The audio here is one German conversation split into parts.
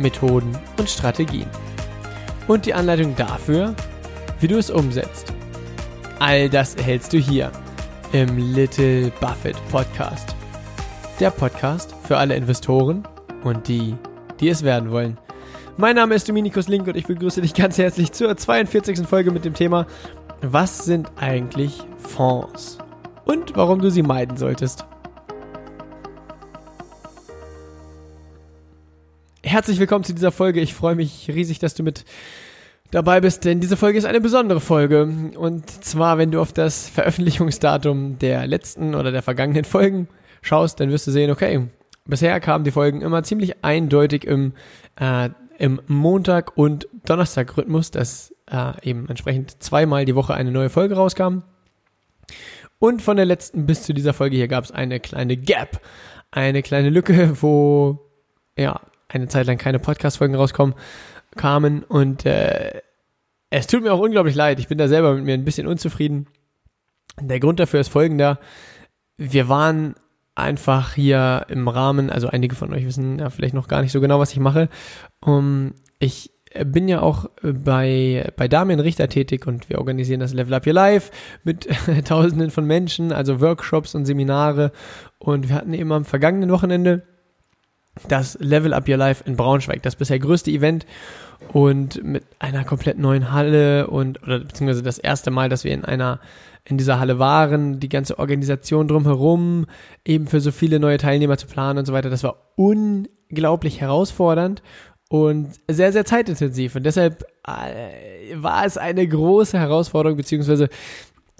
Methoden und Strategien. Und die Anleitung dafür, wie du es umsetzt. All das erhältst du hier im Little Buffett Podcast. Der Podcast für alle Investoren und die, die es werden wollen. Mein Name ist Dominikus Link und ich begrüße dich ganz herzlich zur 42. Folge mit dem Thema Was sind eigentlich Fonds? Und warum du sie meiden solltest. Herzlich willkommen zu dieser Folge. Ich freue mich riesig, dass du mit dabei bist, denn diese Folge ist eine besondere Folge. Und zwar, wenn du auf das Veröffentlichungsdatum der letzten oder der vergangenen Folgen schaust, dann wirst du sehen, okay, bisher kamen die Folgen immer ziemlich eindeutig im, äh, im Montag- und Donnerstag-Rhythmus, dass äh, eben entsprechend zweimal die Woche eine neue Folge rauskam. Und von der letzten bis zu dieser Folge hier gab es eine kleine Gap, eine kleine Lücke, wo ja eine Zeit lang keine Podcast-Folgen rauskommen kamen und äh, es tut mir auch unglaublich leid. Ich bin da selber mit mir ein bisschen unzufrieden. Der Grund dafür ist folgender. Wir waren einfach hier im Rahmen, also einige von euch wissen ja vielleicht noch gar nicht so genau, was ich mache. Um, ich bin ja auch bei, bei Damien Richter tätig und wir organisieren das Level Up Your Life mit tausenden von Menschen, also Workshops und Seminare. Und wir hatten eben am vergangenen Wochenende das Level Up Your Life in Braunschweig, das bisher größte Event und mit einer komplett neuen Halle und oder beziehungsweise das erste Mal, dass wir in einer in dieser Halle waren, die ganze Organisation drumherum, eben für so viele neue Teilnehmer zu planen und so weiter, das war unglaublich herausfordernd und sehr, sehr zeitintensiv. Und deshalb äh, war es eine große Herausforderung, beziehungsweise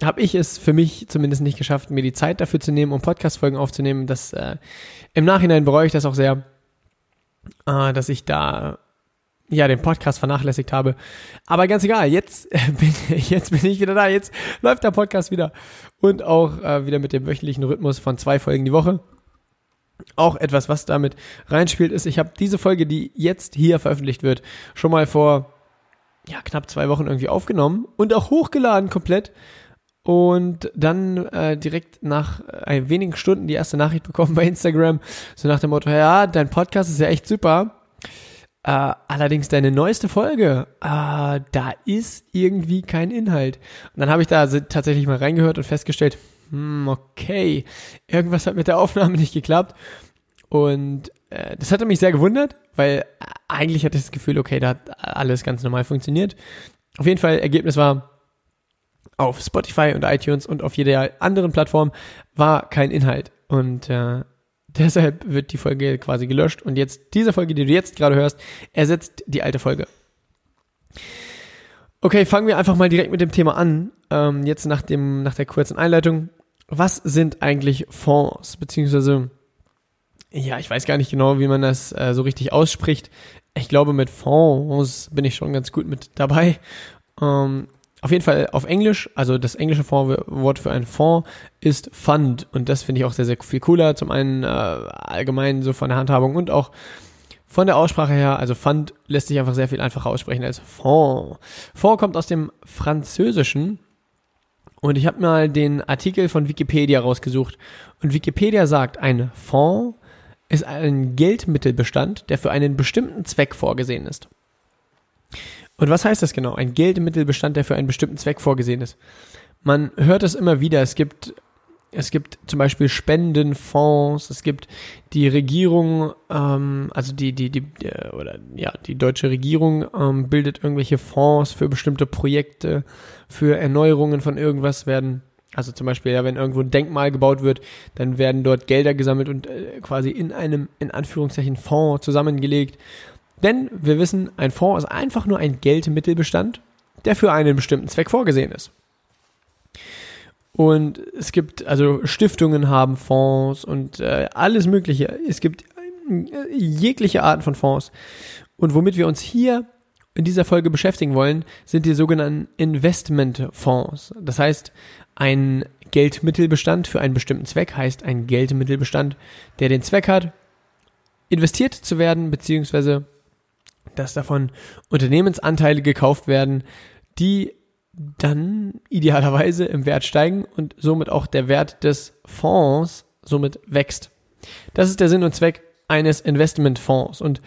habe ich es für mich zumindest nicht geschafft, mir die Zeit dafür zu nehmen, um Podcast-Folgen aufzunehmen. Das äh, im Nachhinein bereue ich das auch sehr, äh, dass ich da ja den Podcast vernachlässigt habe. Aber ganz egal, jetzt bin, jetzt bin ich wieder da. Jetzt läuft der Podcast wieder. Und auch äh, wieder mit dem wöchentlichen Rhythmus von zwei Folgen die Woche. Auch etwas, was damit reinspielt, ist, ich habe diese Folge, die jetzt hier veröffentlicht wird, schon mal vor ja, knapp zwei Wochen irgendwie aufgenommen und auch hochgeladen komplett und dann äh, direkt nach äh, wenigen Stunden die erste Nachricht bekommen bei Instagram, so nach dem Motto, ja, dein Podcast ist ja echt super. Äh, allerdings deine neueste Folge, äh, da ist irgendwie kein Inhalt. Und dann habe ich da tatsächlich mal reingehört und festgestellt, hm, okay, irgendwas hat mit der Aufnahme nicht geklappt. Und äh, das hatte mich sehr gewundert, weil eigentlich hatte ich das Gefühl, okay, da hat alles ganz normal funktioniert. Auf jeden Fall, Ergebnis war, auf Spotify und iTunes und auf jeder anderen Plattform war kein Inhalt. Und äh, deshalb wird die Folge quasi gelöscht. Und jetzt, diese Folge, die du jetzt gerade hörst, ersetzt die alte Folge. Okay, fangen wir einfach mal direkt mit dem Thema an. Ähm, jetzt nach, dem, nach der kurzen Einleitung. Was sind eigentlich Fonds? Beziehungsweise, ja, ich weiß gar nicht genau, wie man das äh, so richtig ausspricht. Ich glaube, mit Fonds bin ich schon ganz gut mit dabei. Ähm, auf jeden Fall auf Englisch, also das englische Wort für einen Fonds ist Fund und das finde ich auch sehr, sehr viel cooler. Zum einen äh, allgemein so von der Handhabung und auch von der Aussprache her, also Fund lässt sich einfach sehr viel einfacher aussprechen als Fonds. Fonds kommt aus dem Französischen und ich habe mal den Artikel von Wikipedia rausgesucht und Wikipedia sagt, ein Fonds ist ein Geldmittelbestand, der für einen bestimmten Zweck vorgesehen ist. Und was heißt das genau? Ein Geldmittelbestand, der für einen bestimmten Zweck vorgesehen ist. Man hört es immer wieder. Es gibt, es gibt zum Beispiel Spendenfonds. Es gibt die Regierung, ähm, also die, die, die, oder ja, die deutsche Regierung ähm, bildet irgendwelche Fonds für bestimmte Projekte, für Erneuerungen von irgendwas werden also zum Beispiel, ja, wenn irgendwo ein Denkmal gebaut wird, dann werden dort Gelder gesammelt und äh, quasi in einem, in Anführungszeichen, Fonds zusammengelegt. Denn wir wissen, ein Fonds ist einfach nur ein Geldmittelbestand, der für einen bestimmten Zweck vorgesehen ist. Und es gibt, also Stiftungen haben Fonds und äh, alles Mögliche. Es gibt äh, jegliche Arten von Fonds. Und womit wir uns hier in dieser Folge beschäftigen wollen, sind die sogenannten Investmentfonds. Das heißt, ein Geldmittelbestand für einen bestimmten Zweck heißt ein Geldmittelbestand, der den Zweck hat, investiert zu werden, beziehungsweise dass davon Unternehmensanteile gekauft werden, die dann idealerweise im Wert steigen und somit auch der Wert des Fonds somit wächst. Das ist der Sinn und Zweck eines Investmentfonds. Und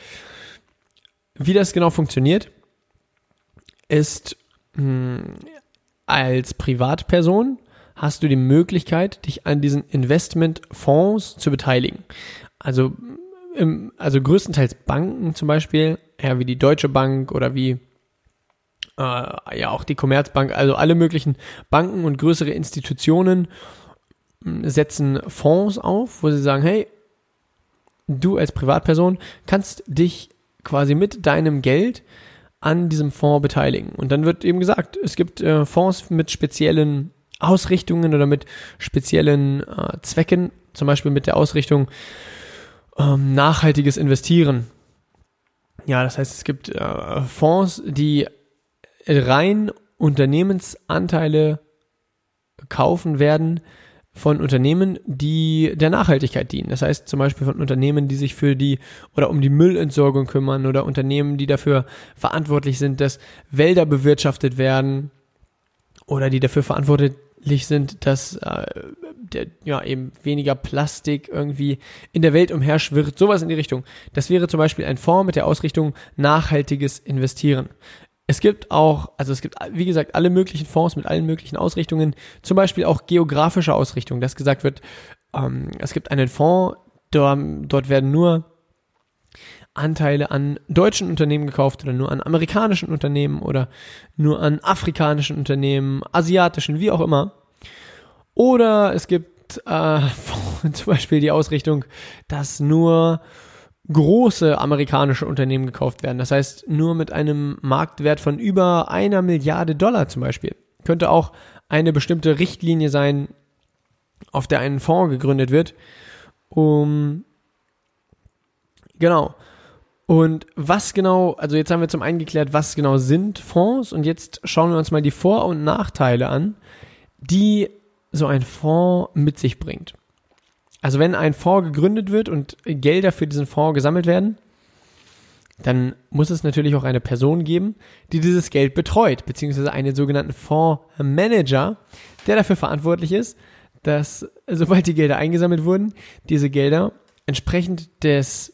wie das genau funktioniert, ist mh, hm, als Privatperson hast du die Möglichkeit, dich an diesen Investmentfonds zu beteiligen. Also, im, also größtenteils Banken zum Beispiel, ja, wie die Deutsche Bank oder wie äh, ja auch die Commerzbank, also alle möglichen Banken und größere Institutionen hm, setzen Fonds auf, wo sie sagen, hey, du als Privatperson kannst dich quasi mit deinem Geld an diesem Fonds beteiligen. Und dann wird eben gesagt, es gibt äh, Fonds mit speziellen Ausrichtungen oder mit speziellen äh, Zwecken, zum Beispiel mit der Ausrichtung ähm, nachhaltiges Investieren. Ja, das heißt, es gibt äh, Fonds, die rein Unternehmensanteile kaufen werden von Unternehmen, die der Nachhaltigkeit dienen. Das heißt zum Beispiel von Unternehmen, die sich für die oder um die Müllentsorgung kümmern oder Unternehmen, die dafür verantwortlich sind, dass Wälder bewirtschaftet werden oder die dafür verantwortlich sind, dass äh, der, ja eben weniger Plastik irgendwie in der Welt umherschwirrt. Sowas in die Richtung. Das wäre zum Beispiel ein Fonds mit der Ausrichtung nachhaltiges Investieren. Es gibt auch, also es gibt, wie gesagt, alle möglichen Fonds mit allen möglichen Ausrichtungen, zum Beispiel auch geografische Ausrichtungen, dass gesagt wird, ähm, es gibt einen Fonds, dort, dort werden nur Anteile an deutschen Unternehmen gekauft oder nur an amerikanischen Unternehmen oder nur an afrikanischen Unternehmen, asiatischen, wie auch immer. Oder es gibt äh, zum Beispiel die Ausrichtung, dass nur große amerikanische Unternehmen gekauft werden. Das heißt, nur mit einem Marktwert von über einer Milliarde Dollar zum Beispiel. Könnte auch eine bestimmte Richtlinie sein, auf der ein Fonds gegründet wird. Um, genau. Und was genau, also jetzt haben wir zum einen geklärt, was genau sind Fonds und jetzt schauen wir uns mal die Vor- und Nachteile an, die so ein Fonds mit sich bringt. Also wenn ein Fonds gegründet wird und Gelder für diesen Fonds gesammelt werden, dann muss es natürlich auch eine Person geben, die dieses Geld betreut, beziehungsweise einen sogenannten Fondsmanager, der dafür verantwortlich ist, dass sobald die Gelder eingesammelt wurden, diese Gelder entsprechend des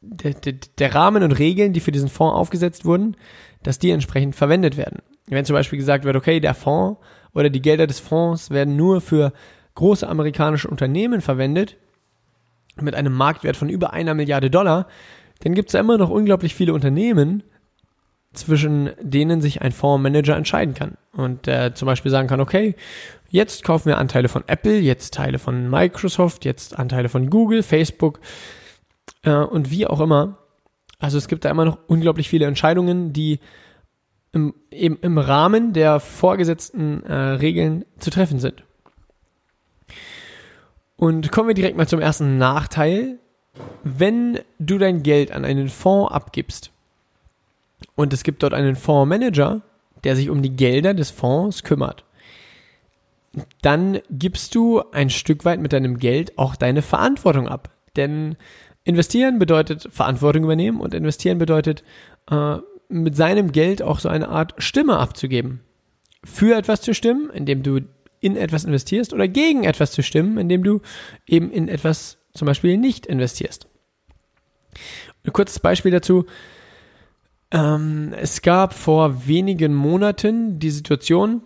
der, der, der Rahmen und Regeln, die für diesen Fonds aufgesetzt wurden, dass die entsprechend verwendet werden. Wenn zum Beispiel gesagt wird, okay, der Fonds oder die Gelder des Fonds werden nur für große amerikanische Unternehmen verwendet, mit einem Marktwert von über einer Milliarde Dollar, dann gibt es ja immer noch unglaublich viele Unternehmen, zwischen denen sich ein Fondsmanager entscheiden kann. Und der zum Beispiel sagen kann, okay, jetzt kaufen wir Anteile von Apple, jetzt Teile von Microsoft, jetzt Anteile von Google, Facebook äh, und wie auch immer. Also es gibt da immer noch unglaublich viele Entscheidungen, die im, eben im Rahmen der vorgesetzten äh, Regeln zu treffen sind. Und kommen wir direkt mal zum ersten Nachteil. Wenn du dein Geld an einen Fonds abgibst und es gibt dort einen Fondsmanager, der sich um die Gelder des Fonds kümmert, dann gibst du ein Stück weit mit deinem Geld auch deine Verantwortung ab. Denn investieren bedeutet Verantwortung übernehmen und investieren bedeutet äh, mit seinem Geld auch so eine Art Stimme abzugeben. Für etwas zu stimmen, indem du in etwas investierst oder gegen etwas zu stimmen, indem du eben in etwas zum Beispiel nicht investierst. Ein kurzes Beispiel dazu. Ähm, es gab vor wenigen Monaten die Situation,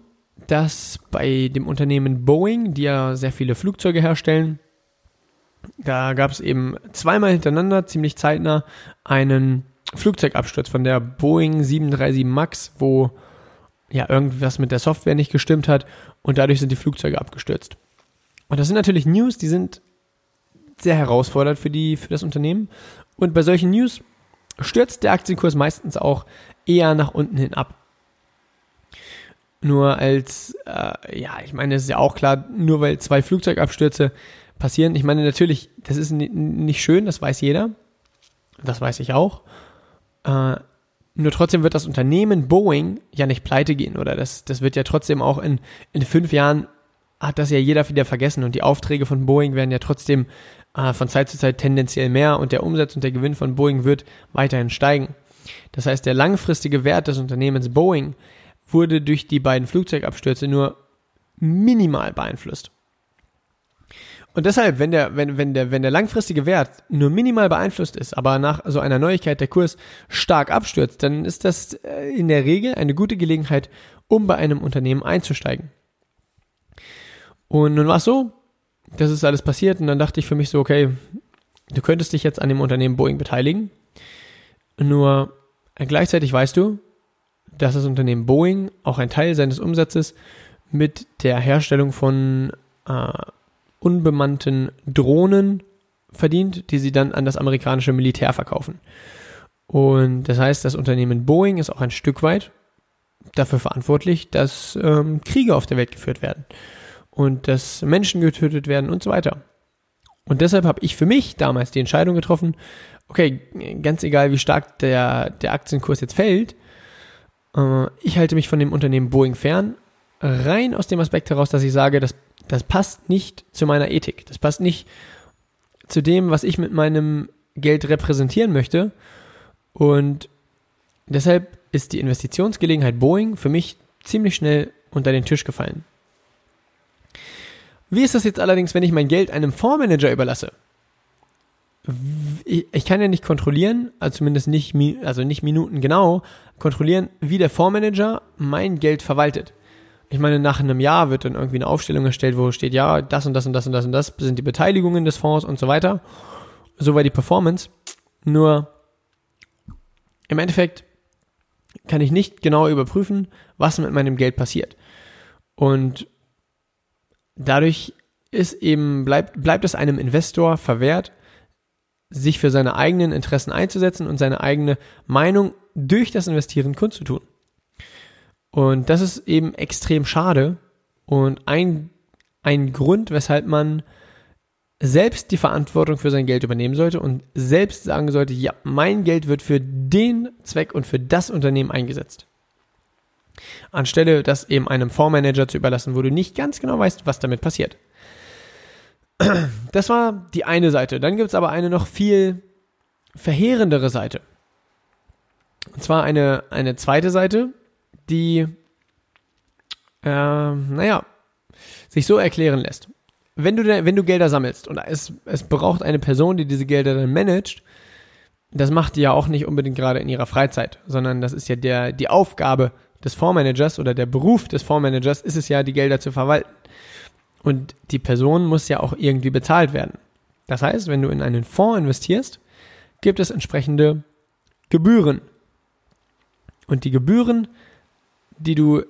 dass bei dem Unternehmen Boeing, die ja sehr viele Flugzeuge herstellen, da gab es eben zweimal hintereinander, ziemlich zeitnah, einen Flugzeugabsturz von der Boeing 737 MAX, wo ja irgendwas mit der Software nicht gestimmt hat und dadurch sind die Flugzeuge abgestürzt. Und das sind natürlich News, die sind sehr herausfordernd für die für das Unternehmen und bei solchen News stürzt der Aktienkurs meistens auch eher nach unten hin ab. Nur als, äh, ja, ich meine, es ist ja auch klar, nur weil zwei Flugzeugabstürze passieren, ich meine natürlich, das ist nicht schön, das weiß jeder, das weiß ich auch. Äh, Nur trotzdem wird das Unternehmen Boeing ja nicht pleite gehen oder das, das wird ja trotzdem auch in, in fünf Jahren hat das ja jeder wieder vergessen und die Aufträge von Boeing werden ja trotzdem äh, von Zeit zu Zeit tendenziell mehr und der Umsatz und der Gewinn von Boeing wird weiterhin steigen. Das heißt, der langfristige Wert des Unternehmens Boeing wurde durch die beiden Flugzeugabstürze nur minimal beeinflusst. Und deshalb, wenn der, wenn, wenn der, wenn der langfristige Wert nur minimal beeinflusst ist, aber nach so einer Neuigkeit der Kurs stark abstürzt, dann ist das äh, in der Regel eine gute Gelegenheit, um bei einem Unternehmen einzusteigen. Und nun war es so, das ist alles passiert und dann dachte ich für mich so, okay, du könntest dich jetzt an dem Unternehmen Boeing beteiligen. Nur gleichzeitig weißt du, dass das Unternehmen Boeing auch ein Teil seines Umsatzes mit der Herstellung von äh, unbemannten Drohnen verdient, die sie dann an das amerikanische Militär verkaufen. Und das heißt, das Unternehmen Boeing ist auch ein Stück weit dafür verantwortlich, dass ähm, Kriege auf der Welt geführt werden und dass Menschen getötet werden und so weiter. Und deshalb habe ich für mich damals die Entscheidung getroffen, okay, ganz egal wie stark der, der Aktienkurs jetzt fällt, äh, ich halte mich von dem Unternehmen Boeing fern, rein aus dem Aspekt heraus, dass ich sage, das das passt nicht zu meiner Ethik. Das passt nicht zu dem, was ich mit meinem Geld repräsentieren möchte. Und deshalb ist die Investitionsgelegenheit Boeing für mich ziemlich schnell unter den Tisch gefallen. Wie ist das jetzt allerdings, wenn ich mein Geld einem Fondsmanager überlasse? Ich kann ja nicht kontrollieren, also zumindest nicht, also nicht Minuten genau, kontrollieren, wie der Fondsmanager mein Geld verwaltet. Ich meine, nach einem Jahr wird dann irgendwie eine Aufstellung erstellt, wo steht, ja, das und das und das und das und das sind die Beteiligungen des Fonds und so weiter. So war die Performance. Nur im Endeffekt kann ich nicht genau überprüfen, was mit meinem Geld passiert. Und dadurch ist eben, bleibt, bleibt es einem Investor verwehrt, sich für seine eigenen Interessen einzusetzen und seine eigene Meinung durch das Investieren kundzutun. Und das ist eben extrem schade und ein, ein Grund, weshalb man selbst die Verantwortung für sein Geld übernehmen sollte und selbst sagen sollte, ja, mein Geld wird für den Zweck und für das Unternehmen eingesetzt. Anstelle das eben einem Fondsmanager zu überlassen, wo du nicht ganz genau weißt, was damit passiert. Das war die eine Seite. Dann gibt es aber eine noch viel verheerendere Seite. Und zwar eine, eine zweite Seite, die, äh, naja, sich so erklären lässt. Wenn du, wenn du Gelder sammelst und es, es braucht eine Person, die diese Gelder dann managt, das macht die ja auch nicht unbedingt gerade in ihrer Freizeit, sondern das ist ja der, die Aufgabe des Fondsmanagers oder der Beruf des Fondsmanagers ist es ja, die Gelder zu verwalten. Und die Person muss ja auch irgendwie bezahlt werden. Das heißt, wenn du in einen Fonds investierst, gibt es entsprechende Gebühren. Und die Gebühren die du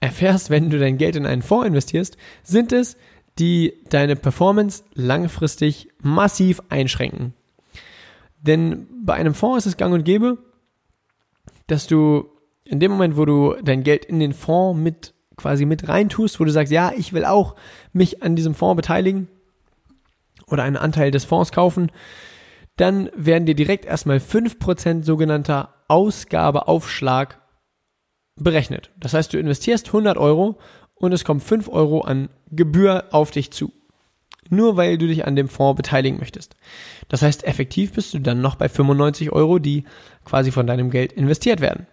erfährst, wenn du dein Geld in einen Fonds investierst, sind es, die deine Performance langfristig massiv einschränken. Denn bei einem Fonds ist es gang und gäbe, dass du in dem Moment, wo du dein Geld in den Fonds mit quasi mit reintust, wo du sagst, ja, ich will auch mich an diesem Fonds beteiligen oder einen Anteil des Fonds kaufen, dann werden dir direkt erstmal 5% sogenannter Ausgabeaufschlag berechnet. Das heißt, du investierst 100 Euro und es kommen 5 Euro an Gebühr auf dich zu. Nur weil du dich an dem Fonds beteiligen möchtest. Das heißt, effektiv bist du dann noch bei 95 Euro, die quasi von deinem Geld investiert werden.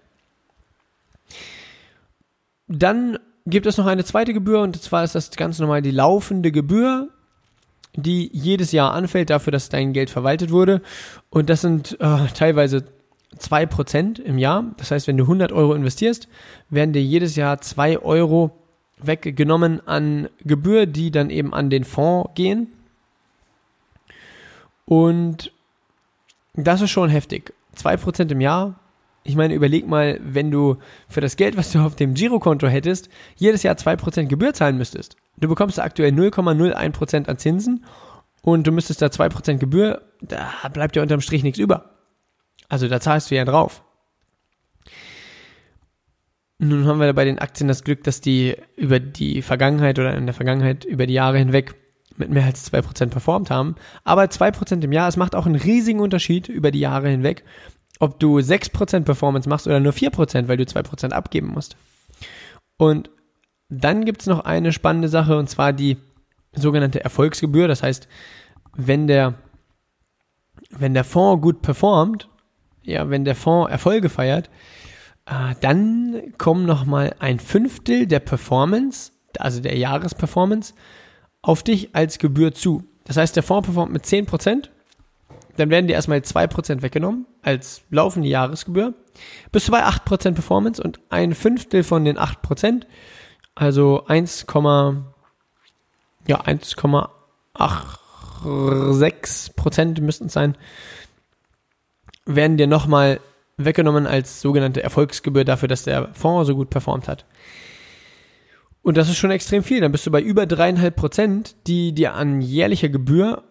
Dann gibt es noch eine zweite Gebühr und zwar ist das ganz normal die laufende Gebühr, die jedes Jahr anfällt dafür, dass dein Geld verwaltet wurde. Und das sind äh, teilweise 2% im Jahr. Das heißt, wenn du 100 Euro investierst, werden dir jedes Jahr 2 Euro weggenommen an Gebühr, die dann eben an den Fonds gehen. Und das ist schon heftig. 2% im Jahr. Ich meine, überleg mal, wenn du für das Geld, was du auf dem Girokonto hättest, jedes Jahr 2% Gebühr zahlen müsstest. Du bekommst aktuell 0,01% an Zinsen und du müsstest da 2% Gebühr, da bleibt ja unterm Strich nichts über. Also da zahlst du ja drauf. Nun haben wir bei den Aktien das Glück, dass die über die Vergangenheit oder in der Vergangenheit über die Jahre hinweg mit mehr als 2% performt haben. Aber 2% im Jahr, es macht auch einen riesigen Unterschied über die Jahre hinweg, ob du 6% Performance machst oder nur 4%, weil du 2% abgeben musst. Und dann gibt's noch eine spannende Sache und zwar die sogenannte Erfolgsgebühr. Das heißt, wenn der, wenn der Fonds gut performt, ja, wenn der Fonds Erfolge feiert, äh, dann kommen nochmal ein Fünftel der Performance, also der Jahresperformance, auf dich als Gebühr zu. Das heißt, der Fonds performt mit 10%, dann werden dir erstmal 2% weggenommen als laufende Jahresgebühr. Bist du bei 8% Performance und ein Fünftel von den 8%, also 1, ja, 1,86% müssten es sein, werden dir nochmal weggenommen als sogenannte Erfolgsgebühr dafür, dass der Fonds so gut performt hat. Und das ist schon extrem viel. Dann bist du bei über dreieinhalb Prozent, die dir an jährlicher Gebühr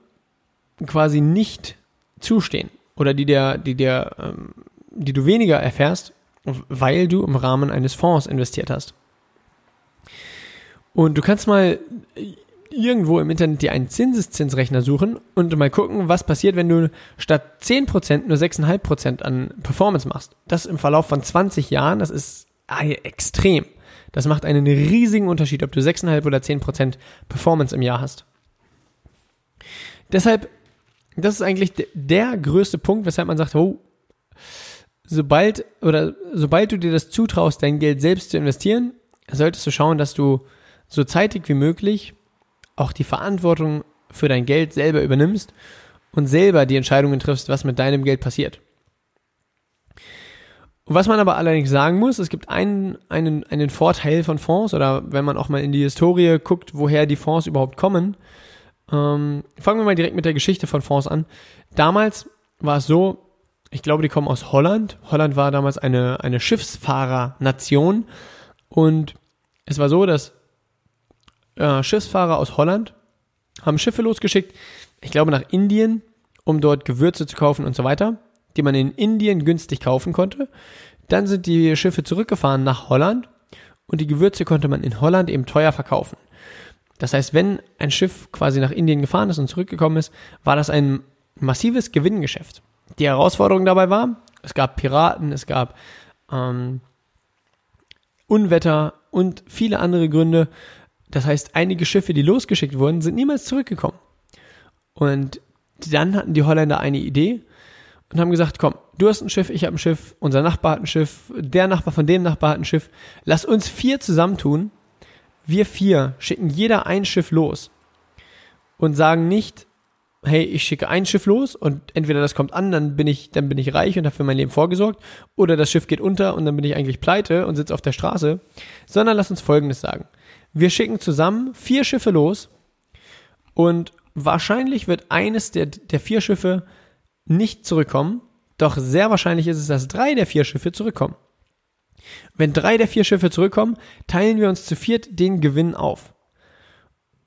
quasi nicht zustehen oder die dir, die dir, ähm, die du weniger erfährst, weil du im Rahmen eines Fonds investiert hast. Und du kannst mal irgendwo im Internet dir einen Zinseszinsrechner suchen und mal gucken, was passiert, wenn du statt 10% nur 6,5% an Performance machst. Das im Verlauf von 20 Jahren, das ist extrem. Das macht einen riesigen Unterschied, ob du 6,5 oder 10% Performance im Jahr hast. Deshalb das ist eigentlich der größte Punkt, weshalb man sagt, oh, sobald oder sobald du dir das zutraust, dein Geld selbst zu investieren, solltest du schauen, dass du so zeitig wie möglich auch die Verantwortung für dein Geld selber übernimmst und selber die Entscheidungen triffst, was mit deinem Geld passiert. Was man aber allerdings sagen muss, es gibt einen, einen, einen Vorteil von Fonds oder wenn man auch mal in die Historie guckt, woher die Fonds überhaupt kommen, ähm, fangen wir mal direkt mit der Geschichte von Fonds an. Damals war es so, ich glaube, die kommen aus Holland. Holland war damals eine, eine Schiffsfahrernation. Und es war so, dass äh, Schiffsfahrer aus Holland haben Schiffe losgeschickt, ich glaube nach Indien, um dort Gewürze zu kaufen und so weiter, die man in Indien günstig kaufen konnte. Dann sind die Schiffe zurückgefahren nach Holland und die Gewürze konnte man in Holland eben teuer verkaufen. Das heißt, wenn ein Schiff quasi nach Indien gefahren ist und zurückgekommen ist, war das ein massives Gewinngeschäft. Die Herausforderung dabei war, es gab Piraten, es gab ähm, Unwetter und viele andere Gründe. Das heißt, einige Schiffe, die losgeschickt wurden, sind niemals zurückgekommen. Und dann hatten die Holländer eine Idee und haben gesagt, komm, du hast ein Schiff, ich habe ein Schiff, unser Nachbar hat ein Schiff, der Nachbar von dem Nachbar hat ein Schiff. Lass uns vier zusammentun wir vier schicken jeder ein Schiff los und sagen nicht, hey, ich schicke ein Schiff los und entweder das kommt an, dann bin ich, dann bin ich reich und habe für mein Leben vorgesorgt, oder das Schiff geht unter und dann bin ich eigentlich pleite und sitze auf der Straße, sondern lass uns Folgendes sagen. Wir schicken zusammen vier Schiffe los und wahrscheinlich wird eines der, der vier Schiffe nicht zurückkommen, doch sehr wahrscheinlich ist es, dass drei der vier Schiffe zurückkommen. Wenn drei der vier Schiffe zurückkommen, teilen wir uns zu viert den Gewinn auf.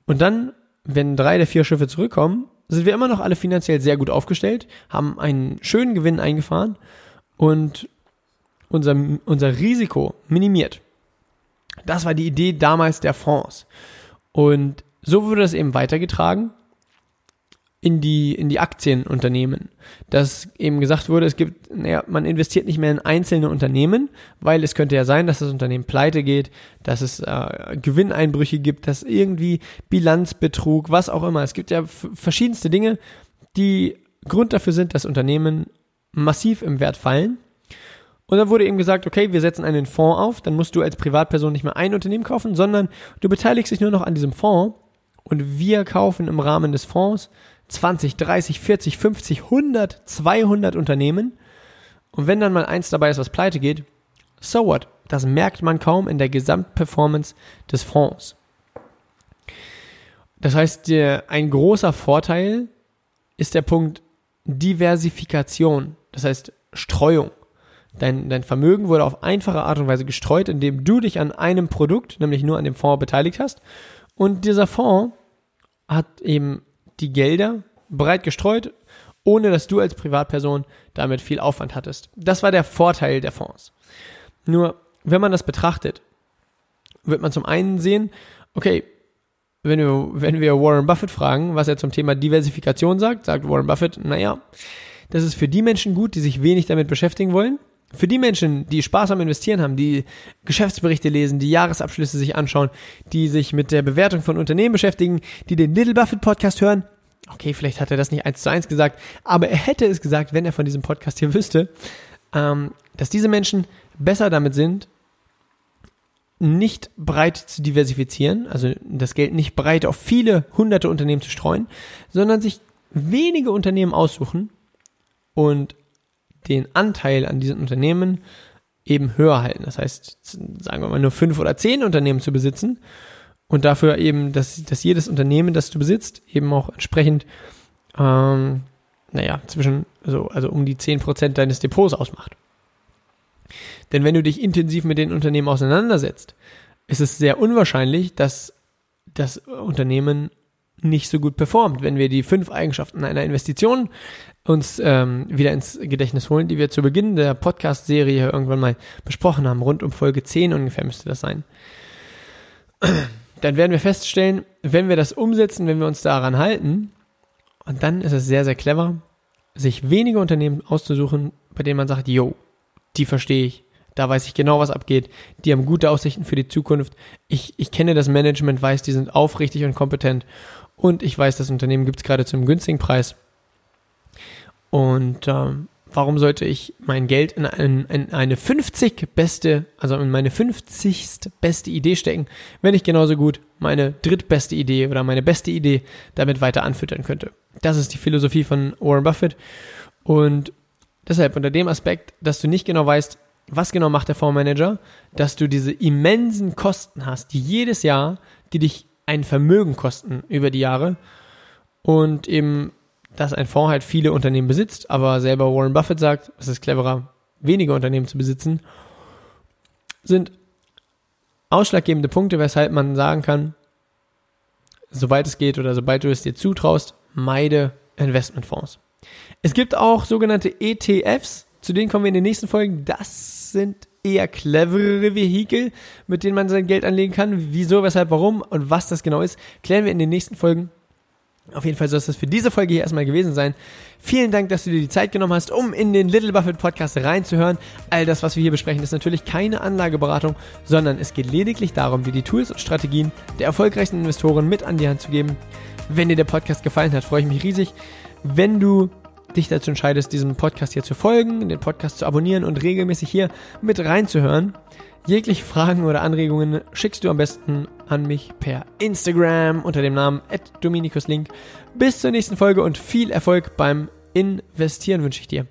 Und dann, wenn drei der vier Schiffe zurückkommen, sind wir immer noch alle finanziell sehr gut aufgestellt, haben einen schönen Gewinn eingefahren und unser, unser Risiko minimiert. Das war die Idee damals der Fonds. Und so wurde das eben weitergetragen in die, in die Aktienunternehmen. Dass eben gesagt wurde, es gibt, naja, man investiert nicht mehr in einzelne Unternehmen, weil es könnte ja sein, dass das Unternehmen pleite geht, dass es äh, Gewinneinbrüche gibt, dass irgendwie Bilanzbetrug, was auch immer. Es gibt ja verschiedenste Dinge, die Grund dafür sind, dass Unternehmen massiv im Wert fallen. Und dann wurde eben gesagt, okay, wir setzen einen Fonds auf, dann musst du als Privatperson nicht mehr ein Unternehmen kaufen, sondern du beteiligst dich nur noch an diesem Fonds und wir kaufen im Rahmen des Fonds 20, 30, 40, 50, 100, 200 Unternehmen. Und wenn dann mal eins dabei ist, was pleite geht, so what? Das merkt man kaum in der Gesamtperformance des Fonds. Das heißt, ein großer Vorteil ist der Punkt Diversifikation. Das heißt Streuung. Dein, dein Vermögen wurde auf einfache Art und Weise gestreut, indem du dich an einem Produkt, nämlich nur an dem Fonds beteiligt hast. Und dieser Fonds hat eben die Gelder breit gestreut, ohne dass du als Privatperson damit viel Aufwand hattest. Das war der Vorteil der Fonds. Nur, wenn man das betrachtet, wird man zum einen sehen, okay, wenn wir, wenn wir Warren Buffett fragen, was er zum Thema Diversifikation sagt, sagt Warren Buffett, naja, das ist für die Menschen gut, die sich wenig damit beschäftigen wollen. Für die Menschen, die Spaß am Investieren haben, die Geschäftsberichte lesen, die Jahresabschlüsse sich anschauen, die sich mit der Bewertung von Unternehmen beschäftigen, die den Little Buffett Podcast hören. Okay, vielleicht hat er das nicht eins zu eins gesagt, aber er hätte es gesagt, wenn er von diesem Podcast hier wüsste, ähm, dass diese Menschen besser damit sind, nicht breit zu diversifizieren, also das Geld nicht breit auf viele hunderte Unternehmen zu streuen, sondern sich wenige Unternehmen aussuchen und den Anteil an diesen Unternehmen eben höher halten. Das heißt, sagen wir mal nur fünf oder zehn Unternehmen zu besitzen und dafür eben, dass, dass jedes Unternehmen, das du besitzt, eben auch entsprechend, ähm, naja, zwischen, so, also um die zehn Prozent deines Depots ausmacht. Denn wenn du dich intensiv mit den Unternehmen auseinandersetzt, ist es sehr unwahrscheinlich, dass das Unternehmen nicht so gut performt. Wenn wir die fünf Eigenschaften einer Investition uns ähm, wieder ins Gedächtnis holen, die wir zu Beginn der Podcast-Serie irgendwann mal besprochen haben, rund um Folge 10 ungefähr müsste das sein, dann werden wir feststellen, wenn wir das umsetzen, wenn wir uns daran halten, und dann ist es sehr, sehr clever, sich wenige Unternehmen auszusuchen, bei denen man sagt, yo, die verstehe ich. Da weiß ich genau, was abgeht. Die haben gute Aussichten für die Zukunft. Ich, ich kenne das Management, weiß, die sind aufrichtig und kompetent. Und ich weiß, das Unternehmen gibt es gerade zum günstigen Preis. Und ähm, warum sollte ich mein Geld in, ein, in eine 50 beste, also in meine 50. beste Idee stecken, wenn ich genauso gut meine drittbeste Idee oder meine beste Idee damit weiter anfüttern könnte? Das ist die Philosophie von Warren Buffett. Und Deshalb unter dem Aspekt, dass du nicht genau weißt, was genau macht der Fondsmanager, dass du diese immensen Kosten hast, die jedes Jahr, die dich ein Vermögen kosten über die Jahre und eben, dass ein Fonds halt viele Unternehmen besitzt, aber selber Warren Buffett sagt, es ist cleverer, weniger Unternehmen zu besitzen, sind ausschlaggebende Punkte, weshalb man sagen kann, sobald es geht oder sobald du es dir zutraust, meide Investmentfonds. Es gibt auch sogenannte ETFs, zu denen kommen wir in den nächsten Folgen. Das sind eher cleverere Vehikel, mit denen man sein Geld anlegen kann. Wieso, weshalb, warum und was das genau ist, klären wir in den nächsten Folgen. Auf jeden Fall soll es das für diese Folge hier erstmal gewesen sein. Vielen Dank, dass du dir die Zeit genommen hast, um in den Little Buffett Podcast reinzuhören. All das, was wir hier besprechen, ist natürlich keine Anlageberatung, sondern es geht lediglich darum, dir die Tools und Strategien der erfolgreichsten Investoren mit an die Hand zu geben. Wenn dir der Podcast gefallen hat, freue ich mich riesig. Wenn du dich dazu entscheidest, diesem Podcast hier zu folgen, den Podcast zu abonnieren und regelmäßig hier mit reinzuhören. Jegliche Fragen oder Anregungen schickst du am besten an mich per Instagram unter dem Namen @dominikuslink. Bis zur nächsten Folge und viel Erfolg beim Investieren wünsche ich dir.